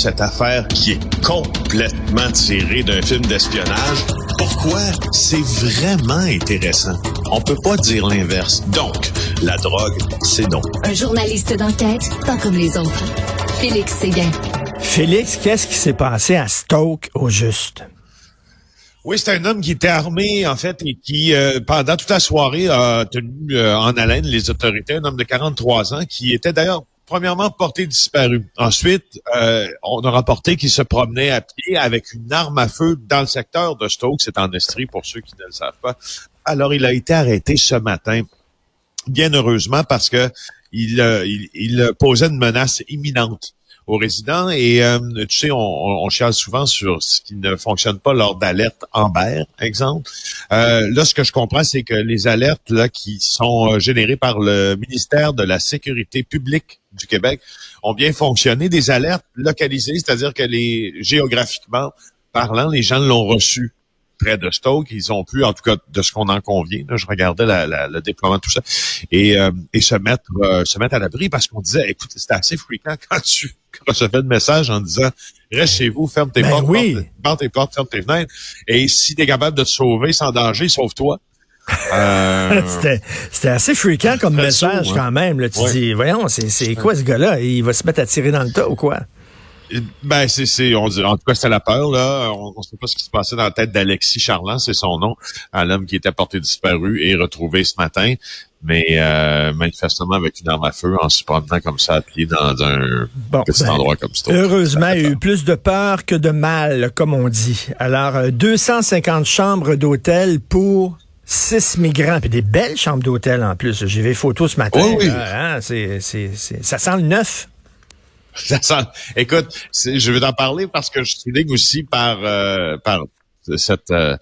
cette affaire qui est complètement tirée d'un film d'espionnage. Pourquoi? C'est vraiment intéressant? On peut pas dire l'inverse. Donc, la drogue, c'est non. Un journaliste d'enquête, pas comme les autres. Félix Séguin. Félix, qu'est-ce qui s'est passé à Stoke au juste? Oui, c'est un homme qui était armé, en fait, et qui, euh, pendant toute la soirée, a tenu euh, en haleine les autorités. Un homme de 43 ans qui était d'ailleurs premièrement porté disparu. Ensuite, euh, on a rapporté qu'il se promenait à pied avec une arme à feu dans le secteur de Stoke, c'est en Estrie pour ceux qui ne le savent pas. Alors, il a été arrêté ce matin, bien heureusement, parce que il, il posait une menace imminente aux résidents. Et euh, tu sais, on, on, chiale souvent sur ce qui ne fonctionne pas lors d'alertes Amber, exemple. Euh, là, ce que je comprends, c'est que les alertes là qui sont euh, générées par le ministère de la Sécurité publique du Québec ont bien fonctionné. Des alertes localisées, c'est-à-dire que les géographiquement parlant, les gens l'ont reçu près de Stoke. Ils ont pu, en tout cas, de ce qu'on en convient, je regardais le déploiement de tout ça, et, euh, et se mettre euh, se mettre à l'abri parce qu'on disait, écoute, c'était assez fréquent quand tu recevais le message en disant, reste chez vous, ferme tes ben portes, oui. ferme tes portes, ferme tes fenêtres, et si tu es capable de te sauver sans danger, sauve-toi. Euh, c'était assez fréquent comme message hein. quand même. Là. Tu dis, voyons, c'est quoi ce gars-là? Il va se mettre à tirer dans le tas ou quoi? Ben, c'est, c'est, on dit, en tout cas, c'était la peur, là. On ne sait pas ce qui se passait dans la tête d'Alexis Charland, c'est son nom, un homme qui était porté disparu et retrouvé ce matin, mais euh, manifestement avec une arme à feu en se promenant comme ça à pied dans un petit ben, endroit comme ça. Heureusement, il y a eu plus de peur que de mal, comme on dit. Alors, 250 euh, chambres d'hôtel pour six migrants, puis des belles chambres d'hôtel en plus. J'ai vu les photos ce matin. oui. Hein, c'est, c'est, ça sent le neuf. Écoute, je vais t'en parler parce que je souligne aussi par euh, par cette, euh,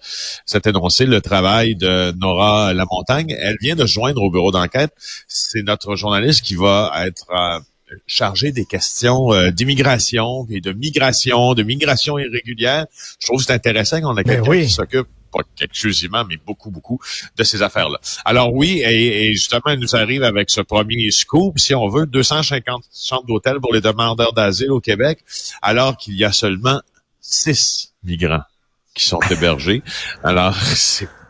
cet énoncé le travail de Nora Lamontagne. Elle vient de joindre au bureau d'enquête. C'est notre journaliste qui va être euh, chargé des questions euh, d'immigration et de migration, de migration irrégulière. Je trouve que c'est intéressant qu'on a ben quelqu'un qui s'occupe pas exclusivement, mais beaucoup, beaucoup de ces affaires-là. Alors oui, et, justement, elle nous arrive avec ce premier scoop, si on veut, 250 chambres d'hôtel pour les demandeurs d'asile au Québec, alors qu'il y a seulement six migrants qui sont hébergés. Alors,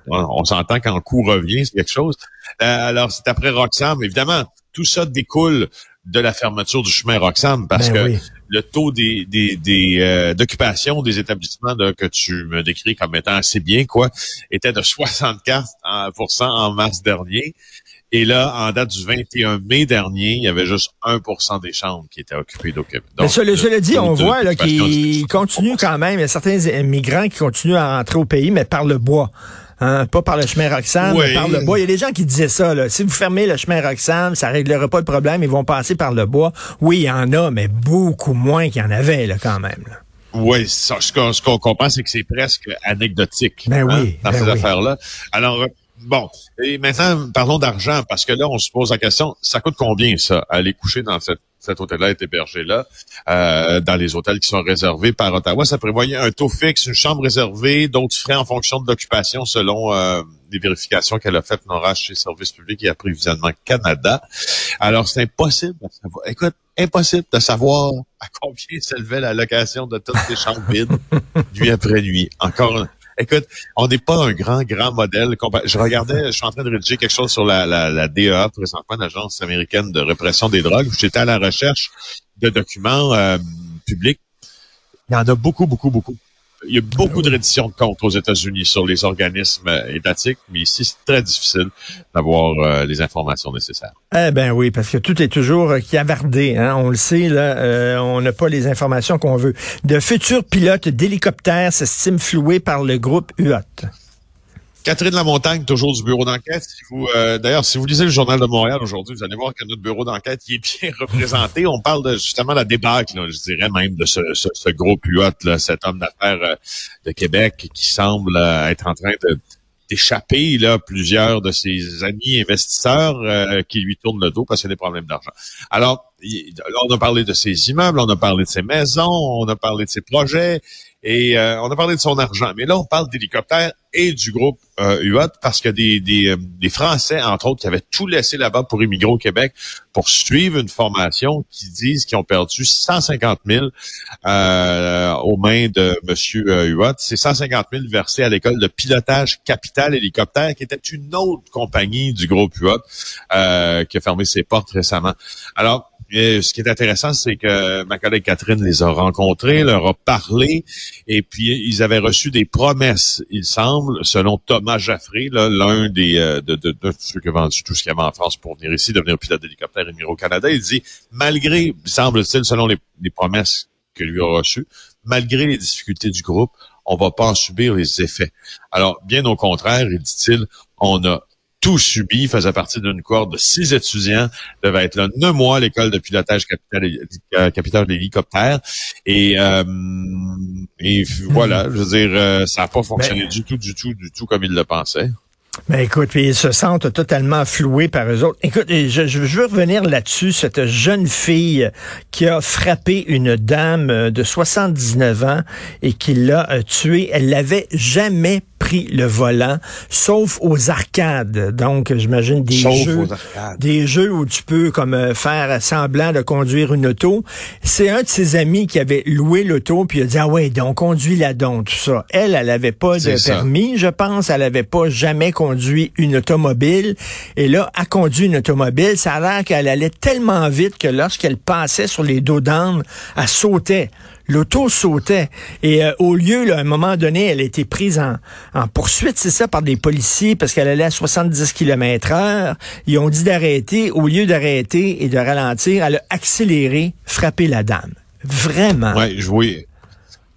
on s'entend qu'en coût revient, c'est quelque chose. Euh, alors, c'est après Roxham, évidemment, tout ça découle de la fermeture du chemin Roxham parce ben que le taux des, des, des euh, d'occupation des établissements que tu me décris comme étant assez bien quoi était de 64% en mars dernier et là, en date du 21 mai dernier, il y avait juste 1% des chambres qui étaient occupées Québec. Mais cela, cela dit, on voit là qu'il continue quand même. Il y a certains migrants qui continuent à rentrer au pays, mais par le bois. Hein, pas par le chemin Roxham, mais par le bois. Il y a des gens qui disaient ça. Là. Si vous fermez le chemin Roxham, ça réglera pas le problème. Ils vont passer par le bois. Oui, il y en a, mais beaucoup moins qu'il y en avait là, quand même. Oui, ce qu'on comprend, c'est que c'est presque anecdotique ben hein, oui, dans ben ces affaires-là. Alors, bon, et maintenant, parlons d'argent, parce que là, on se pose la question, ça coûte combien, ça, aller coucher dans cette cet hôtel-là est hébergé là, euh, dans les hôtels qui sont réservés par Ottawa? Ça prévoyait un taux fixe, une chambre réservée, d'autres frais en fonction de l'occupation selon euh, les vérifications qu'elle a faites Nora chez Service public et Approvisionnement Canada. Alors, c'est impossible de savoir. Écoute, impossible de savoir à combien s'élevait la location de toutes ces chambres vides, nuit après nuit. Encore Écoute, on n'est pas un grand, grand modèle. Je regardais, je suis en train de rédiger quelque chose sur la, la, la DEA, présentement, l'Agence américaine de répression des drogues. J'étais à la recherche de documents euh, publics. Il y en a beaucoup, beaucoup, beaucoup. Il y a beaucoup de redditions de comptes aux États-Unis sur les organismes étatiques, mais ici, c'est très difficile d'avoir euh, les informations nécessaires. Eh ben oui, parce que tout est toujours euh, cavardé. Hein? On le sait, là, euh, on n'a pas les informations qu'on veut. De futurs pilotes d'hélicoptères s'estiment floués par le groupe UOT. Catherine Lamontagne, toujours du bureau d'enquête. Euh, d'ailleurs, si vous lisez le Journal de Montréal aujourd'hui, vous allez voir que notre bureau d'enquête est bien représenté. On parle de, justement de la débâcle, je dirais même, de ce, ce, gros puot, là, cet homme d'affaires euh, de Québec qui semble euh, être en train d'échapper là plusieurs de ses amis investisseurs qui lui tournent le dos parce qu'il y a des problèmes d'argent. Alors, on a parlé de ses immeubles, on a parlé de ses maisons, on a parlé de ses projets et on a parlé de son argent. Mais là, on parle d'hélicoptères et du groupe euh, UOT parce que des, des, euh, des, Français, entre autres, qui avaient tout laissé là-bas pour immigrer au Québec pour suivre une formation qui disent qu'ils ont perdu 150 000 euh, aux mains de Monsieur euh, C'est 150 000 versés à l'école de pilotage Capital Hélicoptère, qui était une autre compagnie du groupe UOT euh, qui a fermé ses portes récemment. Alors, et ce qui est intéressant, c'est que ma collègue Catherine les a rencontrés, leur a parlé, et puis ils avaient reçu des promesses, il semble, selon Thomas Jaffré, l'un des euh, de, de, de, ceux qui ont vendu tout ce qu'il y avait en France pour venir ici, devenir pilote d'hélicoptère et venir au Canada. Il dit, malgré, semble-t-il, selon les, les promesses que lui a reçues, malgré les difficultés du groupe, on va pas en subir les effets. Alors, bien au contraire, dit-il, on a tout subi, faisait partie d'une cohorte de six étudiants, devait être là neuf mois à l'école de pilotage capital, euh, capital d'hélicoptère. Et, euh, et voilà, je veux dire, euh, ça n'a pas fonctionné du tout, du tout, du tout comme il le pensait. Mais écoute, puis ils se sentent totalement floués par eux autres. Écoute, je, je veux revenir là-dessus, cette jeune fille qui a frappé une dame de 79 ans et qui l'a tuée. Elle l'avait jamais pris le volant, sauf aux arcades. Donc, j'imagine des jeux, des jeux où tu peux comme euh, faire semblant de conduire une auto. C'est un de ses amis qui avait loué l'auto puis il a dit ah ouais donc conduit la donc tout ça. Elle, elle avait pas de permis, je pense, elle avait pas jamais conduit une automobile et là a conduit une automobile. Ça a l'air qu'elle allait tellement vite que lorsqu'elle passait sur les dos d'âne, elle sautait. L'auto sautait. Et euh, au lieu, là, à un moment donné, elle a été prise en, poursuite, c'est ça, par des policiers parce qu'elle allait à 70 km heure. Ils ont dit d'arrêter. Au lieu d'arrêter et de ralentir, elle a accéléré, frappé la dame. Vraiment. Oui, oui.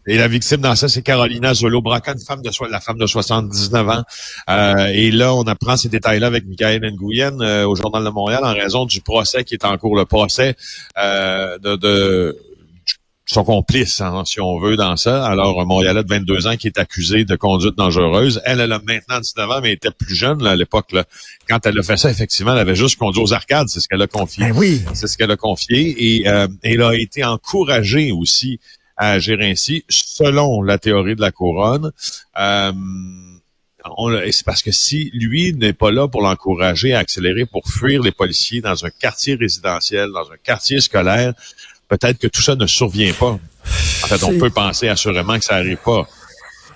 Et la victime dans ça, c'est Carolina Zolo-Braca, une femme de la femme de 79 ans. Euh, et là, on apprend ces détails-là avec Michael Nguyen euh, au Journal de Montréal en raison du procès qui est en cours, le procès de, de son complice, hein, si on veut, dans ça. Alors, un Montréalais de 22 ans qui est accusé de conduite dangereuse. Elle, elle a maintenant 19 ans, mais elle était plus jeune à l'époque. Quand elle a fait ça, effectivement, elle avait juste conduit aux arcades. C'est ce qu'elle a confié. Ben oui. C'est ce qu'elle a confié. Et euh, elle a été encouragée aussi à agir ainsi, selon la théorie de la couronne. Euh, c'est parce que si lui n'est pas là pour l'encourager à accélérer pour fuir les policiers dans un quartier résidentiel, dans un quartier scolaire, peut-être que tout ça ne survient pas. En fait, on peut penser assurément que ça n'arrive pas.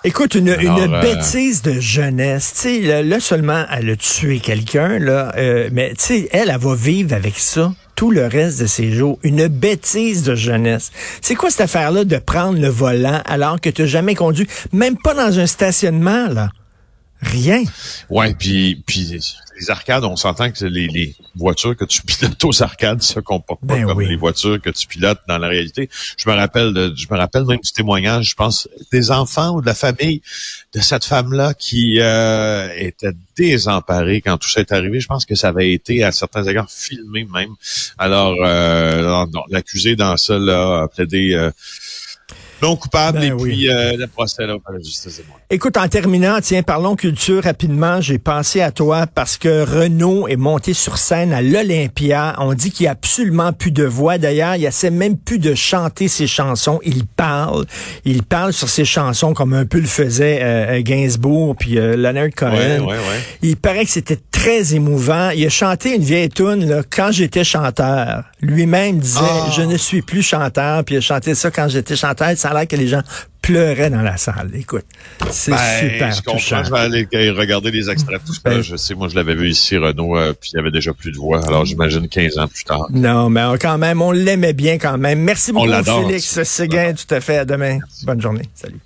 Écoute, une, euh, bêtise de jeunesse. Tu sais, là, seulement, elle a tué quelqu'un, là, euh, mais tu sais, elle, elle va vivre avec ça tout le reste de ses jours. Une bêtise de jeunesse. C'est quoi cette affaire-là de prendre le volant alors que tu n'as jamais conduit, même pas dans un stationnement, là? Rien. Ouais, puis puis les arcades, on s'entend que les, les voitures que tu pilotes aux arcades se comportent pas ben comme les voitures que tu pilotes dans la réalité. Je me rappelle de, je me rappelle même du témoignage, je pense, des enfants ou de la famille de cette femme-là qui euh, était désemparée quand tout ça est arrivé. Je pense que ça avait été à certains égards filmé même. Alors euh, l'accusé dans ça là a plaidé euh, non coupable ben et puis euh, le procès là, par la justice. Écoute, en terminant, tiens, parlons culture rapidement. J'ai pensé à toi parce que Renaud est monté sur scène à l'Olympia. On dit qu'il n'y a absolument plus de voix. D'ailleurs, il essaie même plus de chanter ses chansons. Il parle. Il parle sur ses chansons comme un peu le faisait euh, Gainsbourg puis euh, Leonard Cohen. Ouais, ouais, il paraît que c'était très émouvant. Il a chanté une vieille tune là, quand j'étais chanteur. Lui-même disait, ah. je ne suis plus chanteur. Puis il a chanté ça quand j'étais chanteur ça a l'air que les gens pleuraient dans la salle. Écoute, c'est ben, super je touchant. Je vais aller regarder les extraits. Tout ben, je sais, moi, je l'avais vu ici, Renaud, euh, puis il y avait déjà plus de voix. Alors, j'imagine 15 ans plus tard. Non, mais quand même, on l'aimait bien quand même. Merci beaucoup, Félix Séguin. Tout à fait. À demain. Bonne journée. Salut.